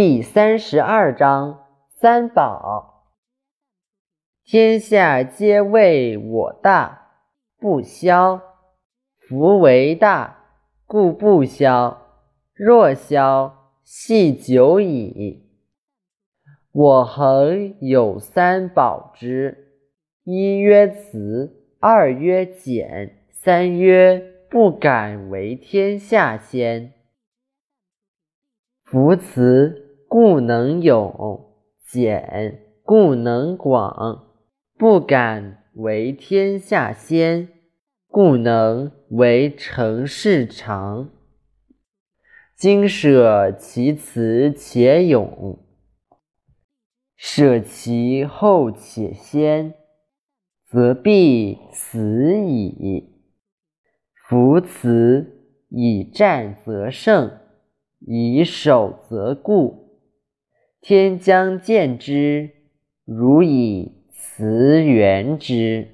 第三十二章三宝。天下皆谓我大，不肖。夫为大，故不肖。若肖，系久矣。我恒有三宝之：一曰慈，二曰俭，三曰不敢为天下先。夫慈，故能勇；俭，故能广；不敢为天下先，故能为成事长。今舍其辞且勇，舍其后且先，则必死矣。夫辞，以战则胜。以守则固，天将见之，如以辞圆之。